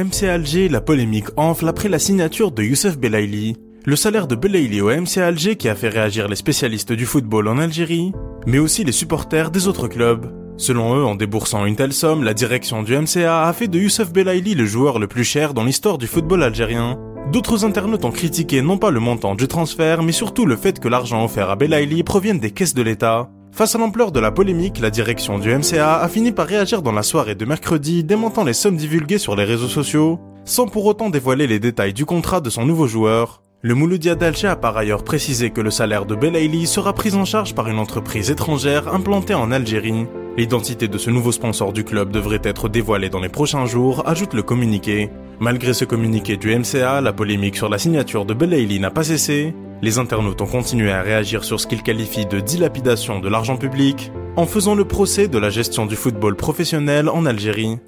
MC Alger, la polémique enfle après la signature de Youssef Belaili. Le salaire de Belaili au MC Alger qui a fait réagir les spécialistes du football en Algérie, mais aussi les supporters des autres clubs. Selon eux, en déboursant une telle somme, la direction du MCA a fait de Youssef Belaili le joueur le plus cher dans l'histoire du football algérien. D'autres internautes ont critiqué non pas le montant du transfert, mais surtout le fait que l'argent offert à Belaili provienne des caisses de l'État. Face à l'ampleur de la polémique, la direction du MCA a fini par réagir dans la soirée de mercredi, démentant les sommes divulguées sur les réseaux sociaux, sans pour autant dévoiler les détails du contrat de son nouveau joueur. Le Mouloudia d'Alger a par ailleurs précisé que le salaire de Belaïli sera pris en charge par une entreprise étrangère implantée en Algérie. L'identité de ce nouveau sponsor du club devrait être dévoilée dans les prochains jours, ajoute le communiqué. Malgré ce communiqué du MCA, la polémique sur la signature de Belaïli n'a pas cessé. Les internautes ont continué à réagir sur ce qu'ils qualifient de dilapidation de l'argent public, en faisant le procès de la gestion du football professionnel en Algérie.